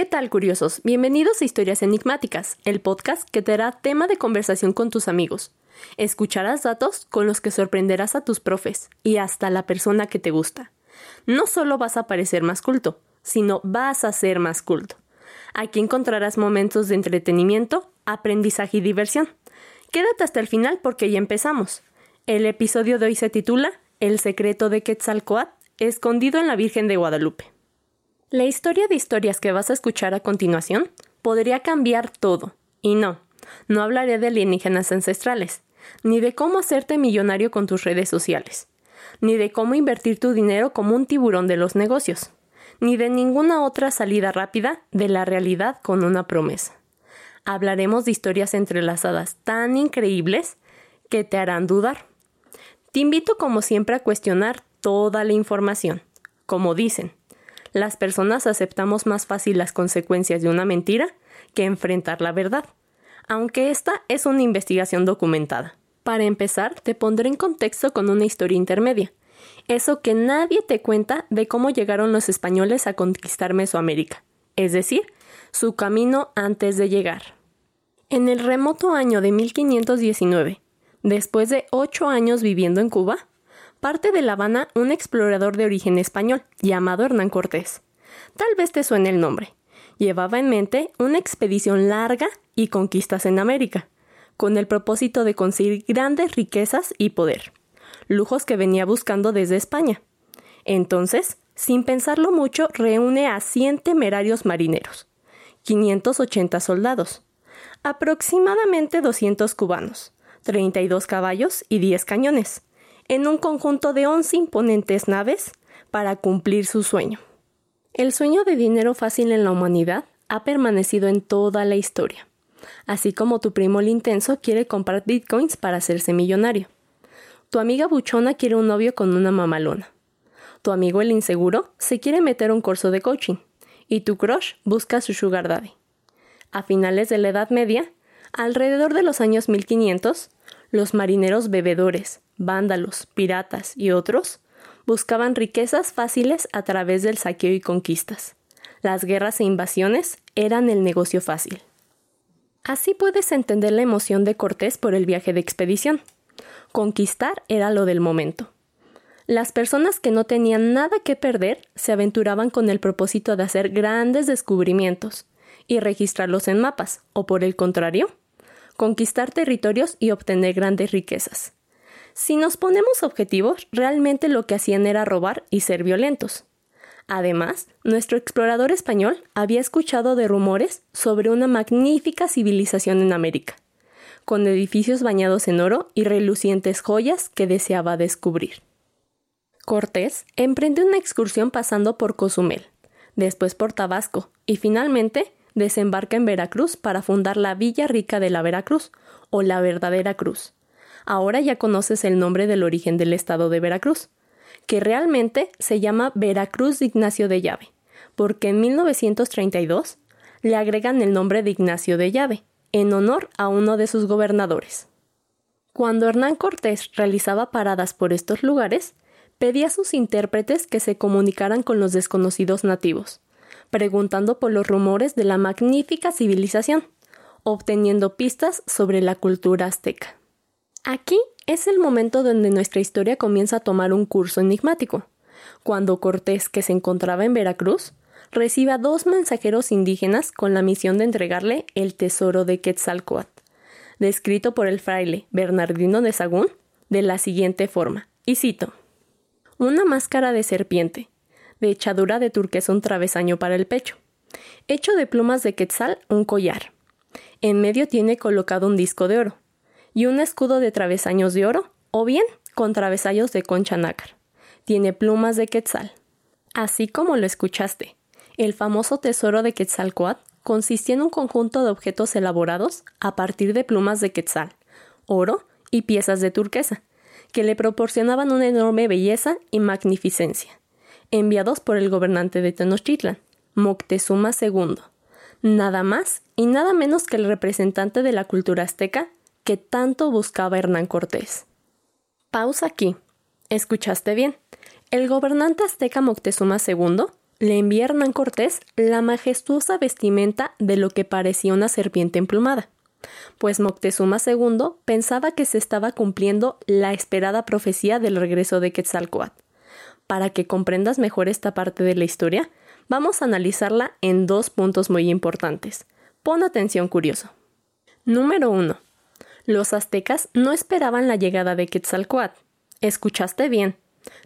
¿Qué tal, curiosos? Bienvenidos a Historias Enigmáticas, el podcast que te dará tema de conversación con tus amigos. Escucharás datos con los que sorprenderás a tus profes y hasta la persona que te gusta. No solo vas a parecer más culto, sino vas a ser más culto. Aquí encontrarás momentos de entretenimiento, aprendizaje y diversión. Quédate hasta el final porque ya empezamos. El episodio de hoy se titula El secreto de Quetzalcoatl, escondido en la Virgen de Guadalupe. La historia de historias que vas a escuchar a continuación podría cambiar todo. Y no, no hablaré de alienígenas ancestrales, ni de cómo hacerte millonario con tus redes sociales, ni de cómo invertir tu dinero como un tiburón de los negocios, ni de ninguna otra salida rápida de la realidad con una promesa. Hablaremos de historias entrelazadas tan increíbles que te harán dudar. Te invito como siempre a cuestionar toda la información. Como dicen, las personas aceptamos más fácil las consecuencias de una mentira que enfrentar la verdad, aunque esta es una investigación documentada. Para empezar, te pondré en contexto con una historia intermedia, eso que nadie te cuenta de cómo llegaron los españoles a conquistar Mesoamérica, es decir, su camino antes de llegar. En el remoto año de 1519, después de ocho años viviendo en Cuba, parte de La Habana un explorador de origen español llamado Hernán Cortés. Tal vez te suene el nombre. Llevaba en mente una expedición larga y conquistas en América, con el propósito de conseguir grandes riquezas y poder, lujos que venía buscando desde España. Entonces, sin pensarlo mucho, reúne a 100 temerarios marineros, 580 soldados, aproximadamente 200 cubanos, 32 caballos y 10 cañones, en un conjunto de 11 imponentes naves para cumplir su sueño. El sueño de dinero fácil en la humanidad ha permanecido en toda la historia, así como tu primo el intenso quiere comprar bitcoins para hacerse millonario. Tu amiga buchona quiere un novio con una mamalona. Tu amigo el inseguro se quiere meter un curso de coaching. Y tu crush busca su sugar daddy. A finales de la Edad Media, alrededor de los años 1500, los marineros bebedores, vándalos, piratas y otros buscaban riquezas fáciles a través del saqueo y conquistas. Las guerras e invasiones eran el negocio fácil. Así puedes entender la emoción de Cortés por el viaje de expedición. Conquistar era lo del momento. Las personas que no tenían nada que perder se aventuraban con el propósito de hacer grandes descubrimientos y registrarlos en mapas, o por el contrario, conquistar territorios y obtener grandes riquezas. Si nos ponemos objetivos, realmente lo que hacían era robar y ser violentos. Además, nuestro explorador español había escuchado de rumores sobre una magnífica civilización en América, con edificios bañados en oro y relucientes joyas que deseaba descubrir. Cortés emprendió una excursión pasando por Cozumel, después por Tabasco y finalmente desembarca en Veracruz para fundar la Villa Rica de la Veracruz, o la verdadera cruz, ahora ya conoces el nombre del origen del estado de Veracruz, que realmente se llama Veracruz de Ignacio de Llave, porque en 1932 le agregan el nombre de Ignacio de Llave, en honor a uno de sus gobernadores. Cuando Hernán Cortés realizaba paradas por estos lugares, pedía a sus intérpretes que se comunicaran con los desconocidos nativos, preguntando por los rumores de la magnífica civilización, obteniendo pistas sobre la cultura azteca. Aquí es el momento donde nuestra historia comienza a tomar un curso enigmático, cuando Cortés, que se encontraba en Veracruz, recibe a dos mensajeros indígenas con la misión de entregarle el tesoro de Quetzalcoatl, descrito por el fraile Bernardino de Sagún de la siguiente forma, y cito: Una máscara de serpiente, de echadura de turquesa un travesaño para el pecho, hecho de plumas de quetzal un collar. En medio tiene colocado un disco de oro, y un escudo de travesaños de oro, o bien con travesaños de concha nácar. Tiene plumas de quetzal. Así como lo escuchaste, el famoso tesoro de Quetzalcoatl consistía en un conjunto de objetos elaborados a partir de plumas de quetzal, oro y piezas de turquesa, que le proporcionaban una enorme belleza y magnificencia, enviados por el gobernante de Tenochtitlan, Moctezuma II, nada más y nada menos que el representante de la cultura azteca que tanto buscaba Hernán Cortés. Pausa aquí. ¿Escuchaste bien? El gobernante azteca Moctezuma II le envía Hernán Cortés la majestuosa vestimenta de lo que parecía una serpiente emplumada, pues Moctezuma II pensaba que se estaba cumpliendo la esperada profecía del regreso de Quetzalcoatl. Para que comprendas mejor esta parte de la historia, vamos a analizarla en dos puntos muy importantes. Pon atención curioso. Número 1. Los aztecas no esperaban la llegada de Quetzalcoatl. Escuchaste bien.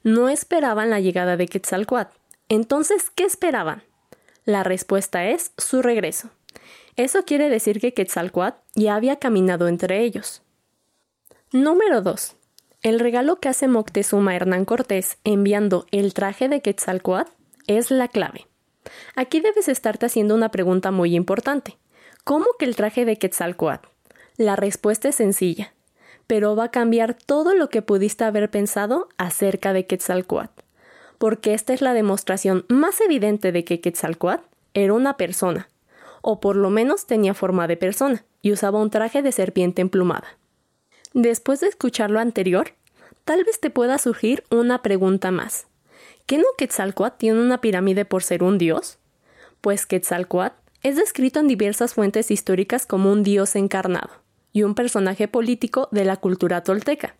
No esperaban la llegada de Quetzalcoatl. Entonces, ¿qué esperaban? La respuesta es su regreso. Eso quiere decir que Quetzalcoatl ya había caminado entre ellos. Número 2. El regalo que hace Moctezuma a Hernán Cortés enviando el traje de Quetzalcoatl es la clave. Aquí debes estarte haciendo una pregunta muy importante. ¿Cómo que el traje de Quetzalcoatl? La respuesta es sencilla, pero va a cambiar todo lo que pudiste haber pensado acerca de Quetzalcoatl porque esta es la demostración más evidente de que Quetzalcoatl era una persona, o por lo menos tenía forma de persona, y usaba un traje de serpiente emplumada. Después de escuchar lo anterior, tal vez te pueda surgir una pregunta más. ¿Qué no Quetzalcoatl tiene una pirámide por ser un dios? Pues Quetzalcoatl es descrito en diversas fuentes históricas como un dios encarnado y un personaje político de la cultura tolteca.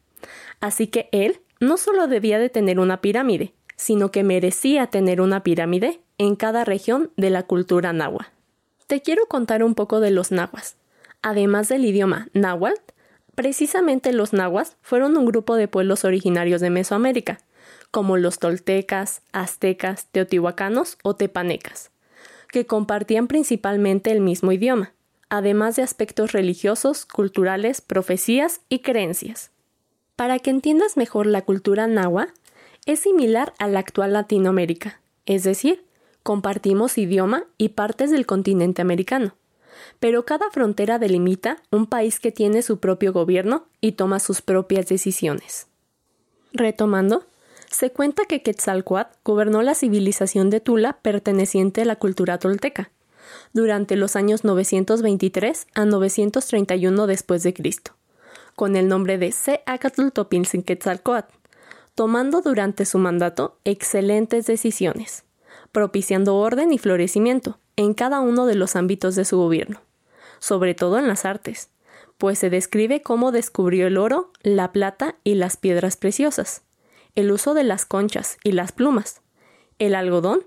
Así que él no solo debía de tener una pirámide, sino que merecía tener una pirámide en cada región de la cultura náhuatl. Te quiero contar un poco de los nahuas. Además del idioma náhuatl, precisamente los nahuas fueron un grupo de pueblos originarios de Mesoamérica, como los toltecas, aztecas, teotihuacanos o tepanecas, que compartían principalmente el mismo idioma, además de aspectos religiosos, culturales, profecías y creencias. Para que entiendas mejor la cultura náhuatl, es similar a la actual Latinoamérica, es decir, compartimos idioma y partes del continente americano. Pero cada frontera delimita un país que tiene su propio gobierno y toma sus propias decisiones. Retomando, se cuenta que Quetzalcoatl gobernó la civilización de Tula perteneciente a la cultura tolteca, durante los años 923 a 931 después de Cristo, con el nombre de Seacatl Topilzin Quetzalcoatl, tomando durante su mandato excelentes decisiones, propiciando orden y florecimiento en cada uno de los ámbitos de su gobierno, sobre todo en las artes, pues se describe cómo descubrió el oro, la plata y las piedras preciosas, el uso de las conchas y las plumas, el algodón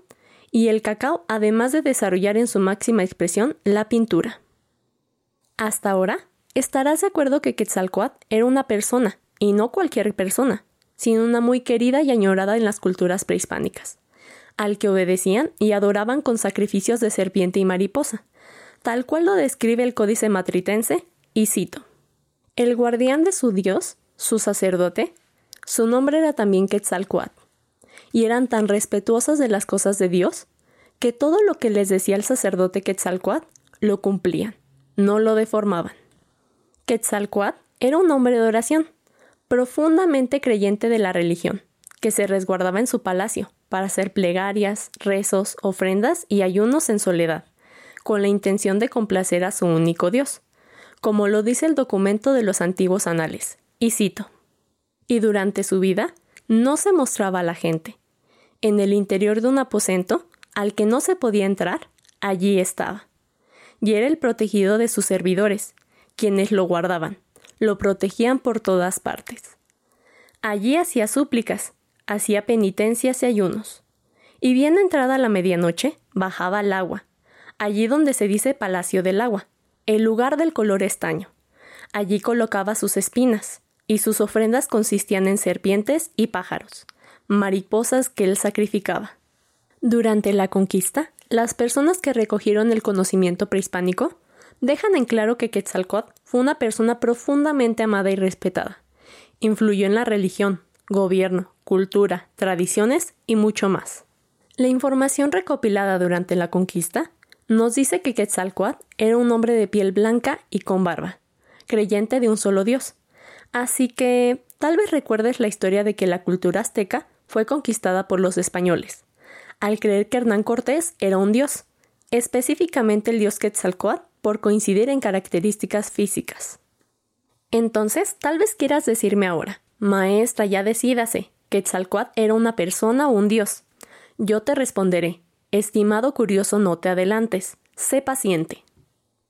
y el cacao, además de desarrollar en su máxima expresión la pintura. Hasta ahora, estarás de acuerdo que Quetzalcoatl era una persona, y no cualquier persona, sino una muy querida y añorada en las culturas prehispánicas, al que obedecían y adoraban con sacrificios de serpiente y mariposa, tal cual lo describe el Códice Matritense, y cito: El guardián de su dios, su sacerdote, su nombre era también Quetzalcoatl, y eran tan respetuosos de las cosas de Dios que todo lo que les decía el sacerdote Quetzalcoatl lo cumplían, no lo deformaban. Quetzalcoatl era un hombre de oración, profundamente creyente de la religión, que se resguardaba en su palacio para hacer plegarias, rezos, ofrendas y ayunos en soledad, con la intención de complacer a su único Dios, como lo dice el documento de los antiguos anales, y cito, y durante su vida no se mostraba a la gente. En el interior de un aposento, al que no se podía entrar, allí estaba. Y era el protegido de sus servidores, quienes lo guardaban, lo protegían por todas partes. Allí hacía súplicas, hacía penitencias y ayunos. Y bien entrada la medianoche, bajaba al agua, allí donde se dice Palacio del Agua, el lugar del color estaño. Allí colocaba sus espinas, y sus ofrendas consistían en serpientes y pájaros, mariposas que él sacrificaba. Durante la conquista, las personas que recogieron el conocimiento prehispánico dejan en claro que Quetzalcóatl fue una persona profundamente amada y respetada. Influyó en la religión, gobierno, cultura, tradiciones y mucho más. La información recopilada durante la conquista nos dice que Quetzalcóatl era un hombre de piel blanca y con barba, creyente de un solo dios. Así que tal vez recuerdes la historia de que la cultura azteca fue conquistada por los españoles, al creer que Hernán Cortés era un dios, específicamente el dios Quetzalcóatl por coincidir en características físicas. Entonces, tal vez quieras decirme ahora, maestra, ya decídase, que Quetzalcoatl era una persona o un dios. Yo te responderé, Estimado curioso, no te adelantes, sé paciente.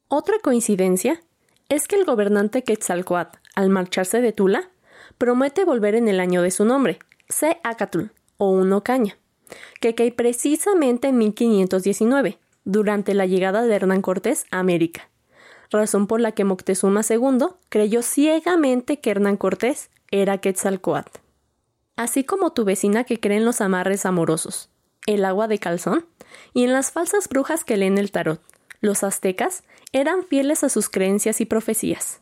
Otra coincidencia es que el gobernante Quetzalcoatl, al marcharse de Tula, promete volver en el año de su nombre, Se Acatl, o Uno Caña, que cae precisamente en 1519, durante la llegada de Hernán Cortés a América, razón por la que Moctezuma II creyó ciegamente que Hernán Cortés era Quetzalcoatl. Así como tu vecina que cree en los amarres amorosos, el agua de calzón y en las falsas brujas que leen el tarot. Los aztecas eran fieles a sus creencias y profecías.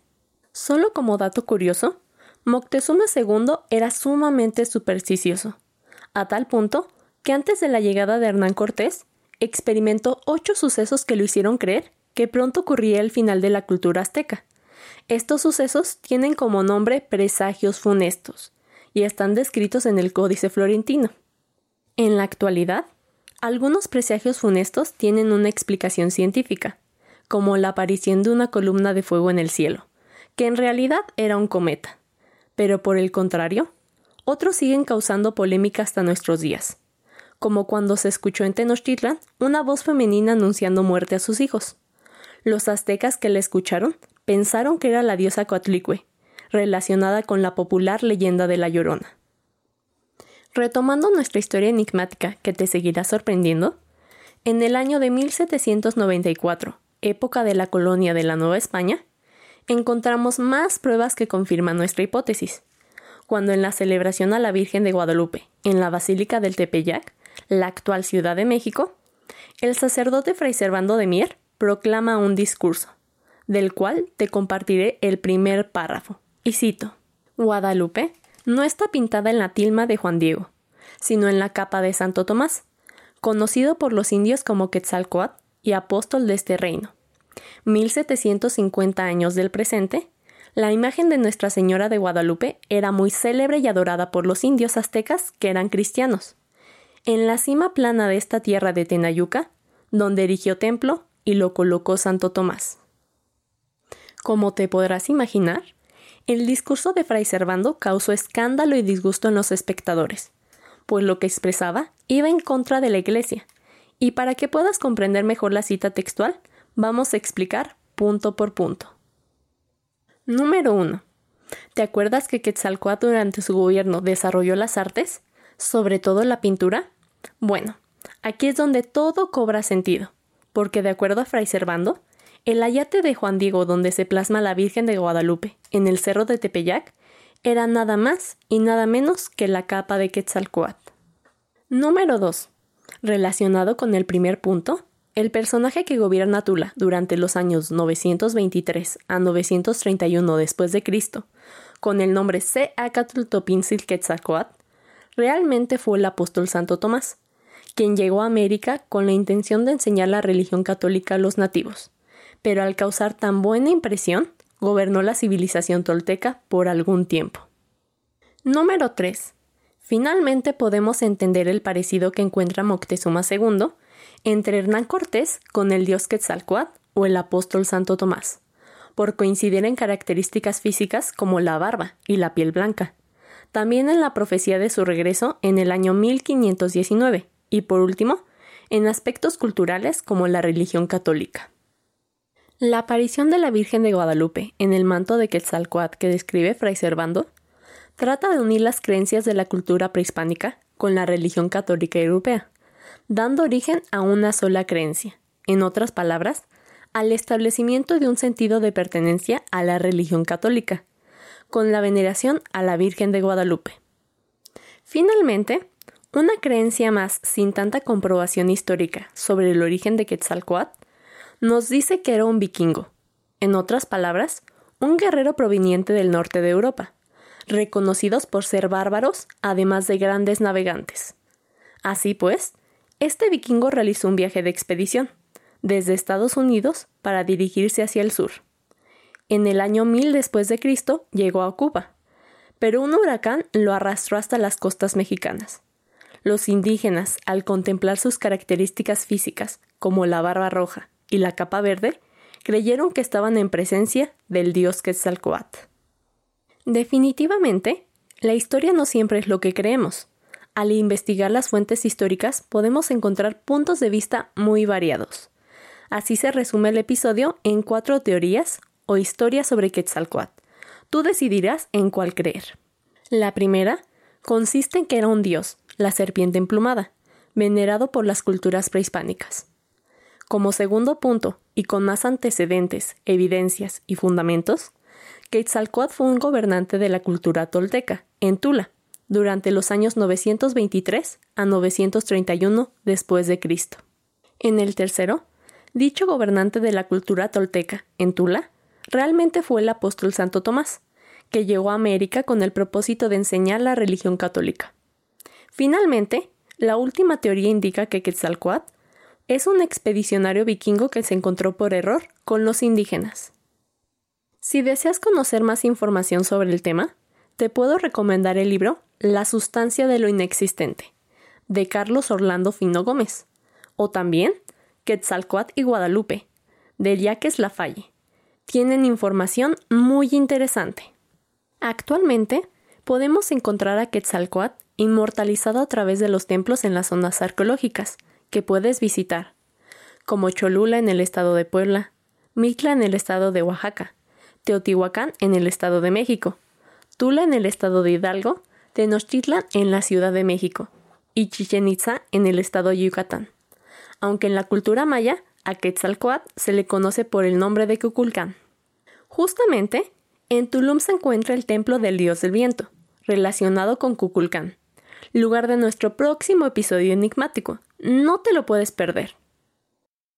Solo como dato curioso, Moctezuma II era sumamente supersticioso, a tal punto que antes de la llegada de Hernán Cortés, experimentó ocho sucesos que lo hicieron creer que pronto ocurría el final de la cultura azteca. Estos sucesos tienen como nombre presagios funestos y están descritos en el Códice Florentino. En la actualidad, algunos presagios funestos tienen una explicación científica, como la aparición de una columna de fuego en el cielo, que en realidad era un cometa. Pero por el contrario, otros siguen causando polémica hasta nuestros días, como cuando se escuchó en Tenochtitlan una voz femenina anunciando muerte a sus hijos. Los aztecas que la escucharon pensaron que era la diosa Coatlicue, relacionada con la popular leyenda de la Llorona. Retomando nuestra historia enigmática que te seguirá sorprendiendo, en el año de 1794, época de la colonia de la Nueva España, encontramos más pruebas que confirman nuestra hipótesis, cuando en la celebración a la Virgen de Guadalupe, en la Basílica del Tepeyac, la actual Ciudad de México, el sacerdote Fray Servando de Mier proclama un discurso, del cual te compartiré el primer párrafo, y cito: Guadalupe no está pintada en la tilma de Juan Diego, sino en la capa de Santo Tomás, conocido por los indios como Quetzalcoatl y apóstol de este reino. 1750 años del presente, la imagen de Nuestra Señora de Guadalupe era muy célebre y adorada por los indios aztecas que eran cristianos. En la cima plana de esta tierra de Tenayuca, donde erigió templo y lo colocó Santo Tomás. Como te podrás imaginar, el discurso de Fray Servando causó escándalo y disgusto en los espectadores, pues lo que expresaba iba en contra de la Iglesia. Y para que puedas comprender mejor la cita textual, vamos a explicar punto por punto. Número 1. ¿Te acuerdas que Quetzalcoatl durante su gobierno desarrolló las artes, sobre todo la pintura? Bueno, aquí es donde todo cobra sentido, porque de acuerdo a Fray Servando, el ayate de Juan Diego donde se plasma la Virgen de Guadalupe, en el cerro de Tepeyac, era nada más y nada menos que la capa de Quetzalcoatl. Número 2. Relacionado con el primer punto, el personaje que gobierna Tula durante los años 923 a 931 después de Cristo, con el nombre Seacatl Topinzil Quetzalcoatl, realmente fue el apóstol Santo Tomás, quien llegó a América con la intención de enseñar la religión católica a los nativos pero al causar tan buena impresión, gobernó la civilización tolteca por algún tiempo. Número 3. Finalmente podemos entender el parecido que encuentra Moctezuma II entre Hernán Cortés con el dios Quetzalcoatl o el apóstol Santo Tomás, por coincidir en características físicas como la barba y la piel blanca, también en la profecía de su regreso en el año 1519 y por último, en aspectos culturales como la religión católica. La aparición de la Virgen de Guadalupe en el manto de Quetzalcoatl que describe Fray Servando trata de unir las creencias de la cultura prehispánica con la religión católica europea, dando origen a una sola creencia, en otras palabras, al establecimiento de un sentido de pertenencia a la religión católica, con la veneración a la Virgen de Guadalupe. Finalmente, una creencia más sin tanta comprobación histórica sobre el origen de Quetzalcoatl nos dice que era un vikingo, en otras palabras, un guerrero proveniente del norte de Europa, reconocidos por ser bárbaros, además de grandes navegantes. Así pues, este vikingo realizó un viaje de expedición, desde Estados Unidos para dirigirse hacia el sur. En el año 1000 después de Cristo llegó a Cuba, pero un huracán lo arrastró hasta las costas mexicanas. Los indígenas, al contemplar sus características físicas, como la barba roja, y la capa verde creyeron que estaban en presencia del dios Quetzalcoatl. Definitivamente, la historia no siempre es lo que creemos. Al investigar las fuentes históricas podemos encontrar puntos de vista muy variados. Así se resume el episodio en cuatro teorías o historias sobre Quetzalcoatl. Tú decidirás en cuál creer. La primera consiste en que era un dios, la serpiente emplumada, venerado por las culturas prehispánicas. Como segundo punto, y con más antecedentes, evidencias y fundamentos, Quetzalcoatl fue un gobernante de la cultura tolteca, en Tula, durante los años 923 a 931 después de Cristo. En el tercero, dicho gobernante de la cultura tolteca, en Tula, realmente fue el apóstol Santo Tomás, que llegó a América con el propósito de enseñar la religión católica. Finalmente, la última teoría indica que Quetzalcoatl es un expedicionario vikingo que se encontró por error con los indígenas. Si deseas conocer más información sobre el tema, te puedo recomendar el libro La sustancia de lo inexistente, de Carlos Orlando Fino Gómez, o también Quetzalcoatl y Guadalupe, de Jacques Lafalle. Tienen información muy interesante. Actualmente, podemos encontrar a Quetzalcoatl inmortalizado a través de los templos en las zonas arqueológicas que puedes visitar, como Cholula en el estado de Puebla, Mitla en el estado de Oaxaca, Teotihuacán en el estado de México, Tula en el estado de Hidalgo, Tenochtitlan en la Ciudad de México y Chichen Itza en el estado de Yucatán. Aunque en la cultura maya a Quetzalcoatl se le conoce por el nombre de Cuculcán. Justamente, en Tulum se encuentra el templo del dios del viento, relacionado con Cuculcán, lugar de nuestro próximo episodio enigmático. No te lo puedes perder.